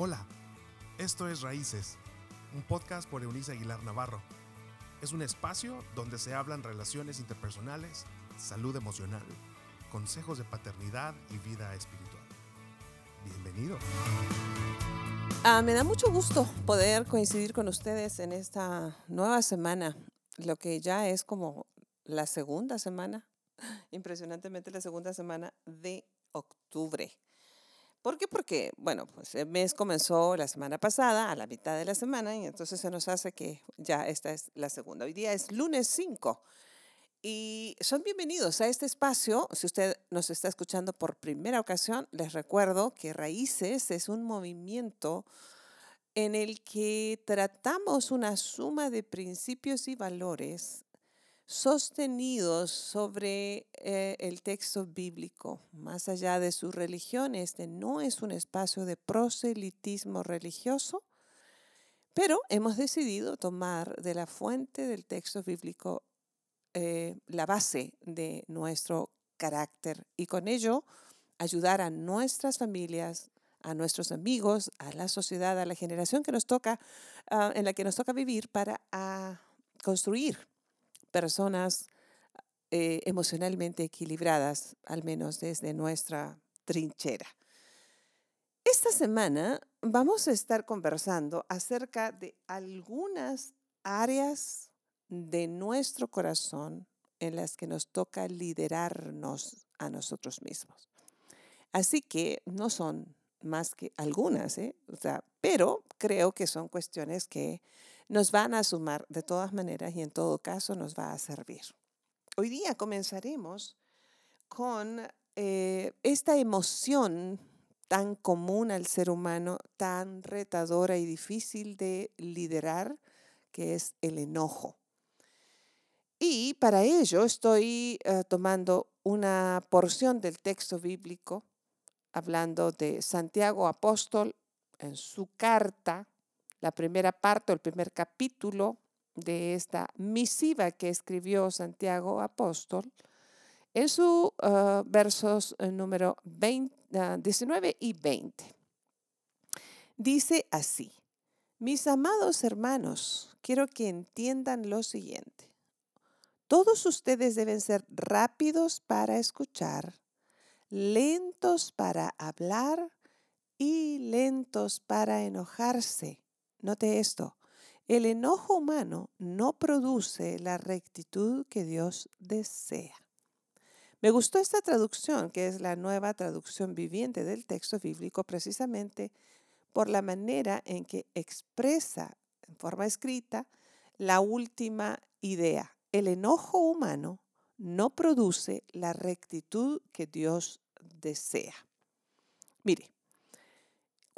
Hola, esto es Raíces, un podcast por Eunice Aguilar Navarro. Es un espacio donde se hablan relaciones interpersonales, salud emocional, consejos de paternidad y vida espiritual. Bienvenido. Ah, me da mucho gusto poder coincidir con ustedes en esta nueva semana, lo que ya es como la segunda semana, impresionantemente la segunda semana de octubre. ¿Por qué? Porque, bueno, pues el mes comenzó la semana pasada, a la mitad de la semana, y entonces se nos hace que ya esta es la segunda. Hoy día es lunes 5. Y son bienvenidos a este espacio. Si usted nos está escuchando por primera ocasión, les recuerdo que Raíces es un movimiento en el que tratamos una suma de principios y valores sostenidos sobre eh, el texto bíblico. Más allá de su religión, este no es un espacio de proselitismo religioso, pero hemos decidido tomar de la fuente del texto bíblico eh, la base de nuestro carácter y con ello ayudar a nuestras familias, a nuestros amigos, a la sociedad, a la generación que nos toca, ah, en la que nos toca vivir para ah, construir personas eh, emocionalmente equilibradas, al menos desde nuestra trinchera. Esta semana vamos a estar conversando acerca de algunas áreas de nuestro corazón en las que nos toca liderarnos a nosotros mismos. Así que no son más que algunas, ¿eh? pero creo que son cuestiones que nos van a sumar de todas maneras y en todo caso nos va a servir. Hoy día comenzaremos con eh, esta emoción tan común al ser humano, tan retadora y difícil de liderar, que es el enojo. Y para ello estoy eh, tomando una porción del texto bíblico, hablando de Santiago Apóstol en su carta la primera parte o el primer capítulo de esta misiva que escribió Santiago Apóstol en sus ah, versos eh, número 19 ah, y 20. Dice así, mis amados hermanos, quiero que entiendan lo siguiente. Todos ustedes deben ser rápidos para escuchar, lentos para hablar y lentos para enojarse Note esto, el enojo humano no produce la rectitud que Dios desea. Me gustó esta traducción, que es la nueva traducción viviente del texto bíblico, precisamente por la manera en que expresa en forma escrita la última idea. El enojo humano no produce la rectitud que Dios desea. Mire,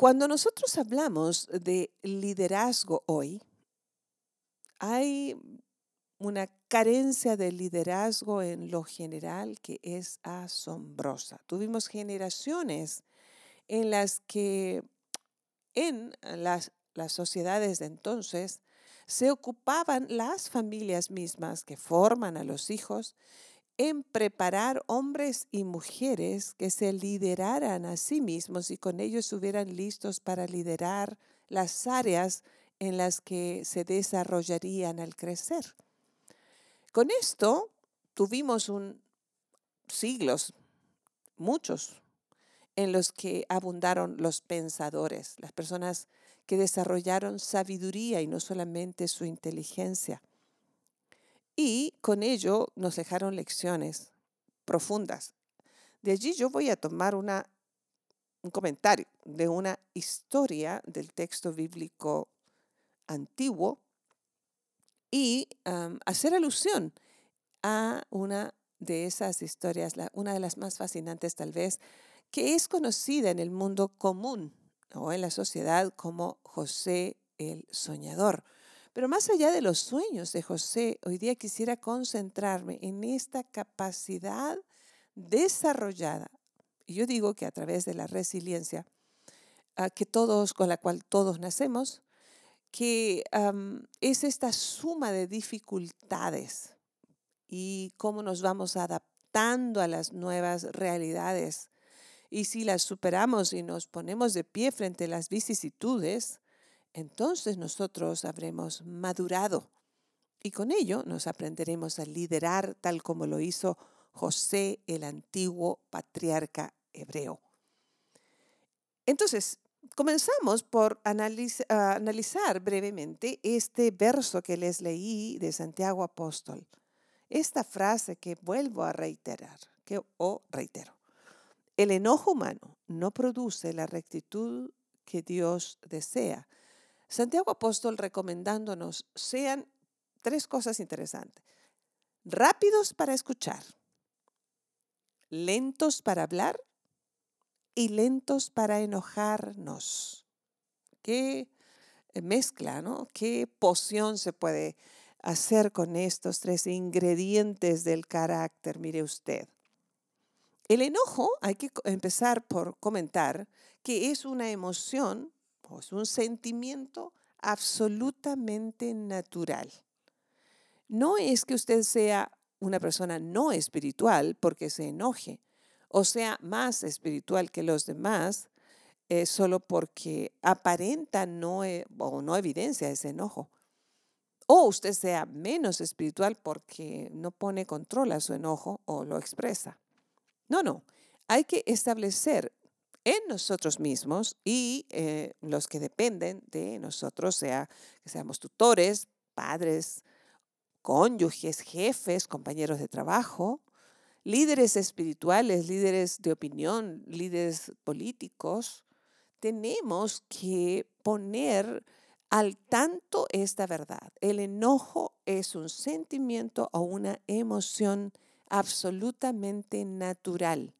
cuando nosotros hablamos de liderazgo hoy, hay una carencia de liderazgo en lo general que es asombrosa. Tuvimos generaciones en las que en las, las sociedades de entonces se ocupaban las familias mismas que forman a los hijos en preparar hombres y mujeres que se lideraran a sí mismos y con ellos estuvieran listos para liderar las áreas en las que se desarrollarían al crecer. Con esto tuvimos un, siglos, muchos, en los que abundaron los pensadores, las personas que desarrollaron sabiduría y no solamente su inteligencia. Y con ello nos dejaron lecciones profundas. De allí yo voy a tomar un comentario de una historia del texto bíblico antiguo y hacer alusión a una de esas historias, una de las más fascinantes tal vez, que es conocida en el mundo común o en la sociedad como José el Soñador. Pero más allá de los sueños de José, hoy día quisiera concentrarme en esta capacidad desarrollada, y yo digo que a través de la resiliencia, ah, que todos, con la cual todos nacemos, que es esta suma de dificultades y cómo nos vamos adaptando a las nuevas realidades. Y si las superamos y nos ponemos de pie frente a las vicisitudes, entonces nosotros habremos madurado y con ello nos aprenderemos a liderar tal como lo hizo José, el antiguo patriarca hebreo. Entonces, comenzamos por analizar brevemente este verso que les leí de Santiago Apóstol. Esta frase que vuelvo a reiterar, que o reitero. El enojo humano no produce la rectitud que Dios desea. Santiago Apóstol recomendándonos sean tres cosas interesantes. Rápidos para escuchar, lentos para hablar y lentos para enojarnos. Qué mezcla, ¿no? Qué poción se puede hacer con estos tres ingredientes del carácter, mire usted. El enojo, hay que empezar por comentar que es una emoción es un sentimiento absolutamente natural. No es que usted sea una persona no espiritual porque se enoje, o sea, más espiritual que los demás, eh, solo porque aparenta no, e, o no evidencia ese enojo. O usted sea menos espiritual porque no pone control a su enojo o lo expresa. No, no. Hay que establecer en nosotros mismos y eh, los que dependen de nosotros, sea que seamos tutores, padres, cónyuges, jefes, compañeros de trabajo, líderes espirituales, líderes de opinión, líderes políticos, tenemos que poner al tanto esta verdad. El enojo es un sentimiento o una emoción absolutamente natural.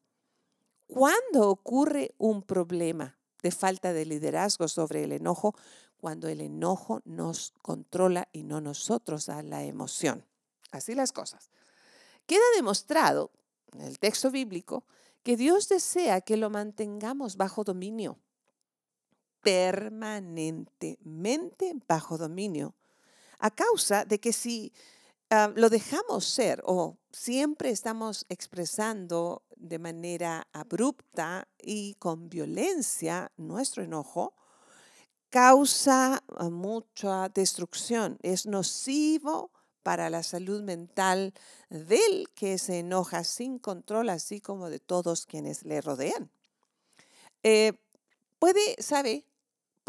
¿Cuándo ocurre un problema de falta de liderazgo sobre el enojo? Cuando el enojo nos controla y no nosotros a la emoción. Así las cosas. Queda demostrado en el texto bíblico que Dios desea que lo mantengamos bajo dominio, permanentemente bajo dominio, a causa de que si ah, lo dejamos ser o siempre estamos expresando de manera abrupta y con violencia nuestro enojo, causa ah, mucha destrucción, es nocivo para la salud mental del que se enoja sin control, así como de todos quienes le rodean. Eh, puede, sabe,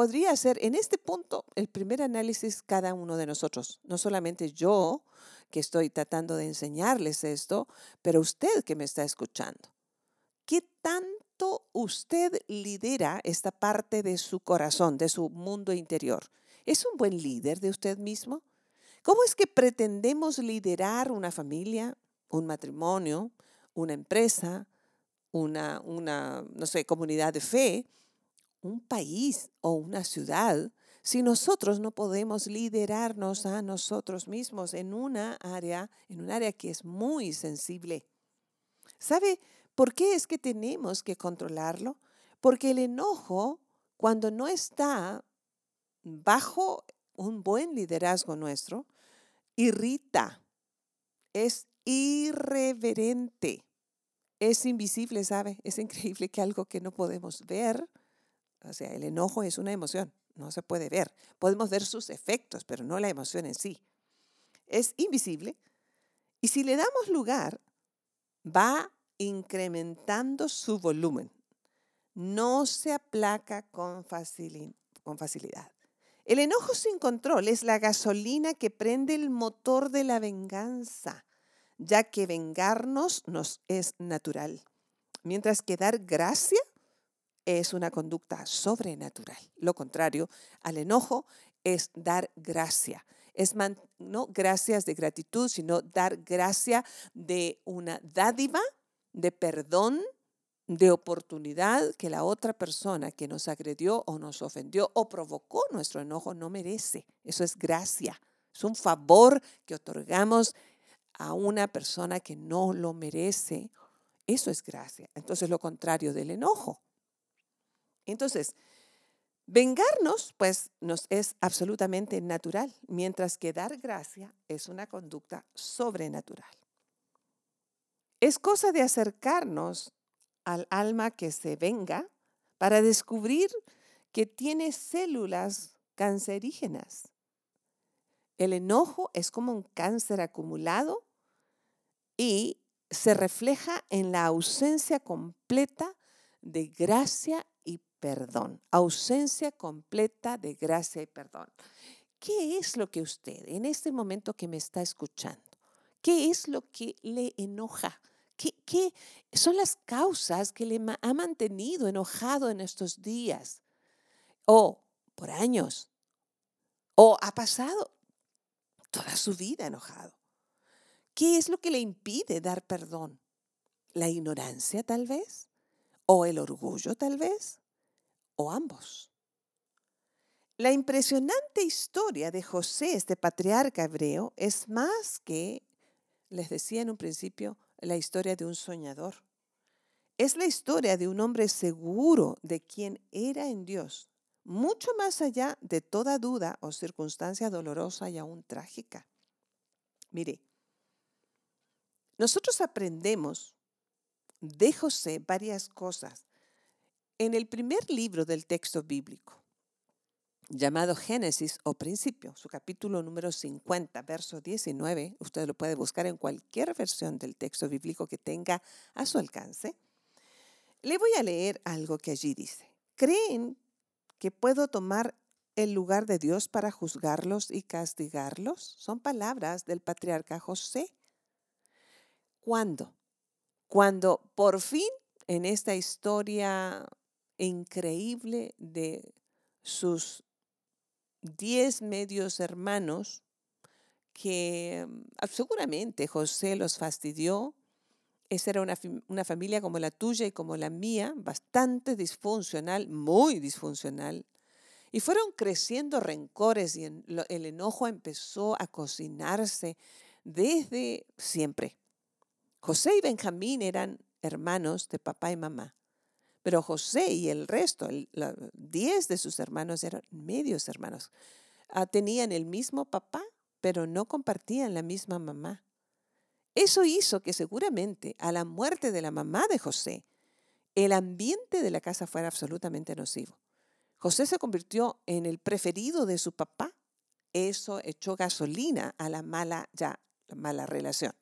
podría ser en este punto el primer análisis cada uno de nosotros, no solamente yo que estoy tratando de enseñarles esto, pero usted que me está escuchando. ¿Qué tanto usted lidera esta parte de su corazón, de su mundo interior? ¿Es un buen líder de usted mismo? ¿Cómo es que pretendemos liderar una familia, un matrimonio, una empresa, una, una, no sé, comunidad de fe, un país o una ciudad si nosotros no podemos liderarnos a nosotros mismos en una área, en un área que es muy sensible? ¿Sabe por qué es que tenemos que controlarlo? Porque el enojo, cuando no está bajo un buen liderazgo nuestro, irrita, es irreverente, es invisible, ¿sabe? Es increíble que algo que no podemos ver, o sea, el enojo es una emoción, no se puede ver. Podemos ver sus efectos, pero no la emoción en sí. Es invisible y si le damos lugar, va incrementando su volumen. No se aplaca con facilidad. El enojo sin control es la gasolina que prende el motor de la venganza, ya que vengarnos nos es natural, mientras que dar gracia es una conducta sobrenatural. Lo contrario al enojo es dar gracia. Es no gracias de gratitud, sino dar gracia de una dádiva, de perdón, de oportunidad que la otra persona que nos agredió o nos ofendió o provocó nuestro enojo no merece. Eso es gracia. Es un favor que otorgamos a una persona que no lo merece. Eso es gracia. Entonces lo contrario del enojo. Entonces, vengarnos pues nos es absolutamente natural, mientras que dar gracia es una conducta sobrenatural. Es cosa de acercarnos al alma que se venga para descubrir que tiene células cancerígenas. El enojo es como un cáncer acumulado y se refleja en la ausencia completa de gracia perdón. Ausencia completa de gracia y perdón. ¿Qué es lo que usted en este momento que me está escuchando? ¿Qué es lo que le enoja? ¿Qué, son las causas que le ha mantenido enojado en estos días? O por años. O ha pasado toda su vida enojado. ¿Qué es lo que le impide dar perdón? ¿La ignorancia tal vez? ¿O el orgullo tal vez? ¿O ambos? La impresionante historia de José, este patriarca hebreo, es más que, les decía en un principio, la historia de un soñador. Es la historia de un hombre seguro de quién era en Dios, mucho más allá de toda duda o circunstancia dolorosa y aún trágica. Mire, nosotros aprendemos de José varias cosas en el primer libro del texto bíblico llamado Génesis o Principio, su capítulo número 50, verso 19, usted lo puede buscar en cualquier versión del texto bíblico que tenga a su alcance. Le voy a leer algo que allí dice. ¿Creen que puedo tomar el lugar de Dios para juzgarlos y castigarlos? Son palabras del patriarca José. ¿Cuándo? Cuando por fin en esta historia increíble de sus diez medios hermanos que mm, seguramente José los fastidió. Esa era una, una, familia como la tuya y como la mía, bastante disfuncional, muy disfuncional. Y fueron creciendo rencores y el enojo empezó a cocinarse desde siempre. José y Benjamín eran hermanos de papá y mamá. Pero José y el resto, diez de sus hermanos eran medios hermanos. Ah, tenían el mismo papá, pero no compartían la misma mamá. Eso hizo que seguramente a la muerte de la mamá de José, el ambiente de la casa fuera absolutamente nocivo. José se convirtió en el preferido de su papá. Eso echó gasolina a la mala, ya, la mala relación.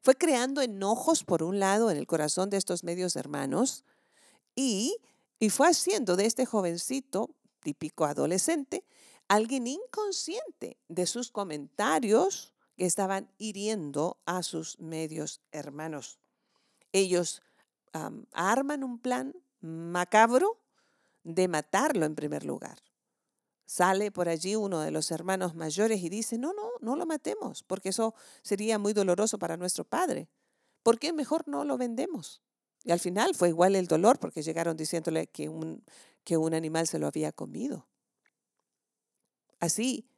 Fue creando enojos, por un lado, en el corazón de estos medios hermanos, y, fue haciendo de este jovencito, típico adolescente, alguien inconsciente de sus comentarios que estaban hiriendo a sus medios hermanos. Ellos arman un plan macabro de matarlo en primer lugar. Sale por allí uno de los hermanos mayores y dice, no, no, no lo matemos, porque eso sería muy doloroso para nuestro padre. ¿Por qué mejor no lo vendemos? Y al final fue igual el dolor porque llegaron diciéndole que un, que un animal se lo había comido. Así,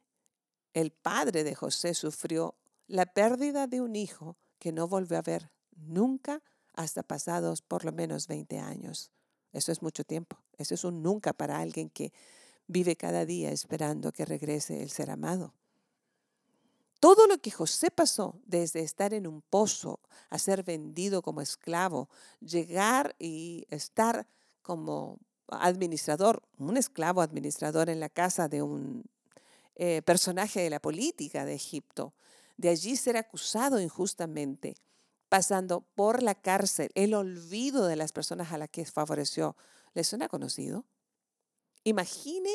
el padre de José sufrió la pérdida de un hijo que no volvió a ver nunca hasta pasados por lo menos 20 años. Eso es mucho tiempo. Eso es un nunca para alguien que vive cada día esperando que regrese el ser amado. Todo lo que José pasó, desde estar en un pozo a ser vendido como esclavo, llegar y estar como administrador, un esclavo administrador en la casa de un eh, personaje de la política de Egipto, de allí ser acusado injustamente, pasando por la cárcel, el olvido de las personas a las que favoreció, ¿le suena conocido? Imagine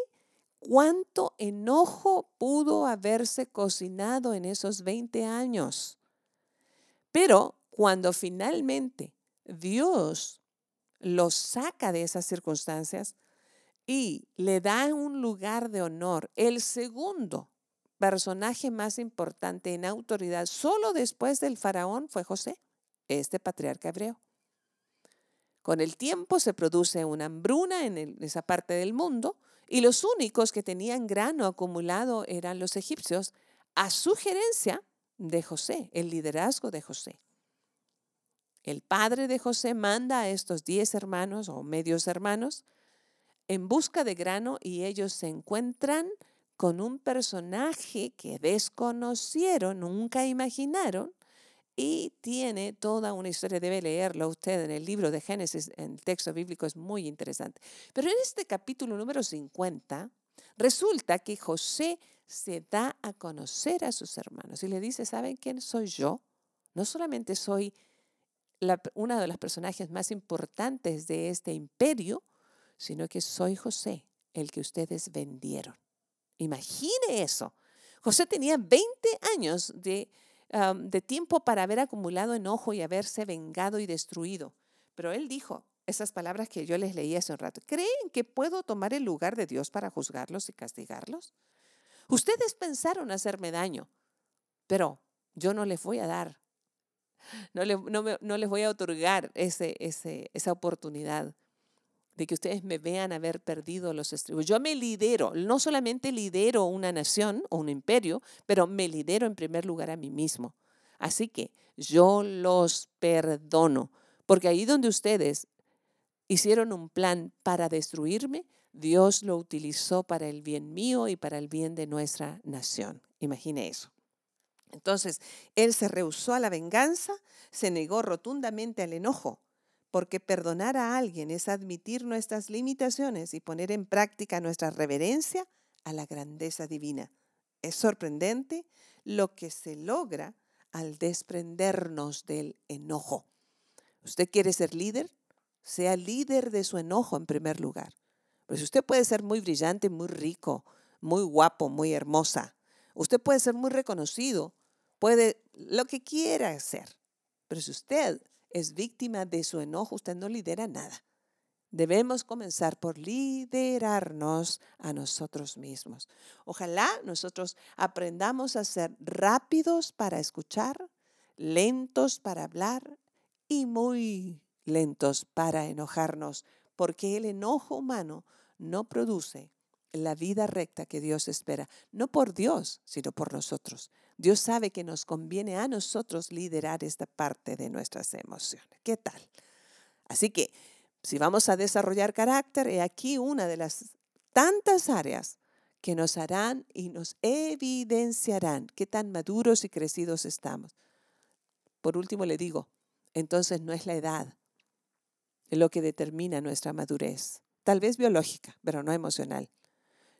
¿Cuánto enojo pudo haberse cocinado en esos 20 años? Pero cuando finalmente Dios lo saca de esas circunstancias y le da un lugar de honor, el segundo personaje más importante en autoridad, solo después del faraón, fue José, este patriarca hebreo. Con el tiempo se produce una hambruna en esa parte del mundo y los únicos que tenían grano acumulado eran los egipcios, a sugerencia de José, el liderazgo de José. El padre de José manda a estos diez hermanos o medios hermanos en busca de grano y ellos se encuentran con un personaje que desconocieron, nunca imaginaron, y tiene toda una historia. Debe leerlo usted en el libro de Génesis, en el texto bíblico es muy interesante. Pero en este capítulo número 50, resulta que José se da a conocer a sus hermanos y le dice, ¿saben quién soy yo? No solamente soy una de los personajes más importantes de este imperio, sino que soy José, el que ustedes vendieron. Imagine eso. José tenía 20 años de, de tiempo para haber acumulado enojo y haberse vengado y destruido. Pero él dijo esas palabras que yo les leí hace un rato. ¿Creen que puedo tomar el lugar de Dios para juzgarlos y castigarlos? Ustedes pensaron hacerme daño, pero yo no les voy a dar, no, no, les voy a otorgar ese, ese, esa oportunidad de que ustedes me vean haber perdido los estribos. Yo me lidero, no solamente lidero una nación o un imperio, pero me lidero en primer lugar a mí mismo. Así que yo los perdono, porque ahí donde ustedes hicieron un plan para destruirme, Dios lo utilizó para el bien mío y para el bien de nuestra nación. Imagine eso. Entonces, él se rehusó a la venganza, se negó rotundamente al enojo, porque perdonar a alguien es admitir nuestras limitaciones y poner en práctica nuestra reverencia a la grandeza divina. Es sorprendente lo que se logra al desprendernos del enojo. ¿Usted quiere ser líder? Sea líder de su enojo en primer lugar. Pues usted puede ser muy brillante, muy rico, muy guapo, muy hermosa. Usted puede ser muy reconocido, puede lo que quiera hacer. Pero si usted es víctima de su enojo, usted no lidera nada. Debemos comenzar por liderarnos a nosotros mismos. Ojalá nosotros aprendamos a ser rápidos para escuchar, lentos para hablar y muy lentos para enojarnos, porque el enojo humano no produce la vida recta que Dios espera, no por Dios, sino por nosotros. Dios sabe que nos conviene a nosotros liderar esta parte de nuestras emociones. ¿Qué tal? Así que si vamos a desarrollar carácter, he aquí una de las tantas áreas que nos harán y nos evidenciarán qué tan maduros y crecidos estamos. Por último le digo, entonces no es la edad lo que determina nuestra madurez, tal vez biológica, pero no emocional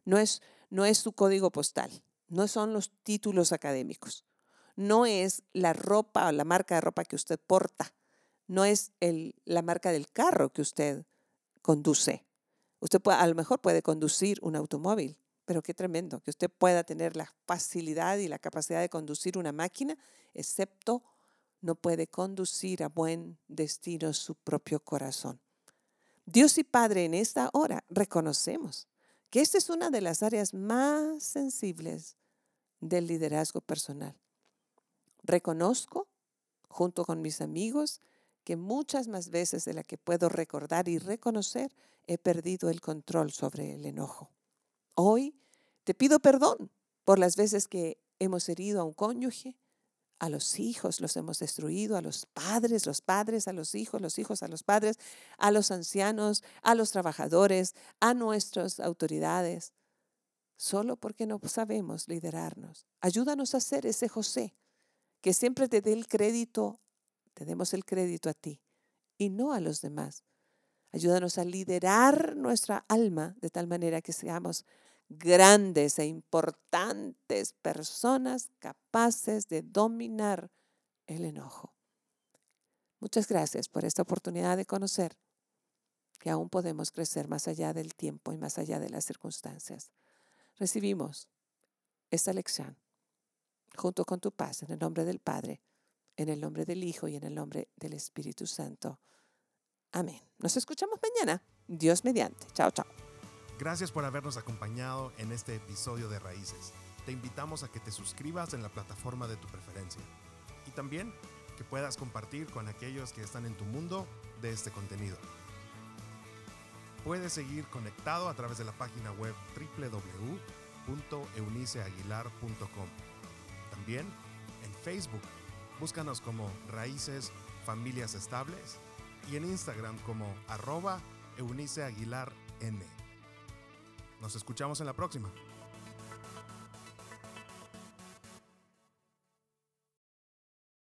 no es, no es su código postal, no son los títulos académicos, no es la ropa o la marca de ropa que usted porta, no es la marca del carro que usted conduce. Usted a lo mejor puede conducir un automóvil, pero qué tremendo que usted pueda tener la facilidad y la capacidad de conducir una máquina, excepto no puede conducir a buen destino su propio corazón. Dios y Padre, en esta hora reconocemos que esta es una de las áreas más sensibles del liderazgo personal. Reconozco, junto con mis amigos, que muchas más veces de la que puedo recordar y reconocer, he perdido el control sobre el enojo. Hoy te pido perdón por las veces que hemos herido a un cónyuge, a los hijos los hemos destruido, a los padres, los padres a los hijos, los hijos a los padres, a los ancianos, a los trabajadores, a nuestras autoridades, solo porque no sabemos liderarnos. Ayúdanos a ser ese José, que siempre te dé el crédito, te demos el crédito a ti y no a los demás. Ayúdanos a liderar nuestra alma de tal manera que seamos grandes e importantes personas capaces de dominar el enojo. Muchas gracias por esta oportunidad de conocer que aún podemos crecer más allá del tiempo y más allá de las circunstancias. Recibimos esta lección junto con tu paz en el nombre del Padre, en el nombre del Hijo y en el nombre del Espíritu Santo. Amén. Nos escuchamos mañana. Dios mediante. Chao, chao. Gracias por habernos acompañado en este episodio de Raíces. Te invitamos a que te suscribas en la plataforma de tu preferencia y también que puedas compartir con aquellos que están en tu mundo de este contenido. Puedes seguir conectado a través de la página web www.euniceaguilar.com. También en Facebook, búscanos como Raíces Familias Estables y en Instagram como arroba. Nos escuchamos en la próxima.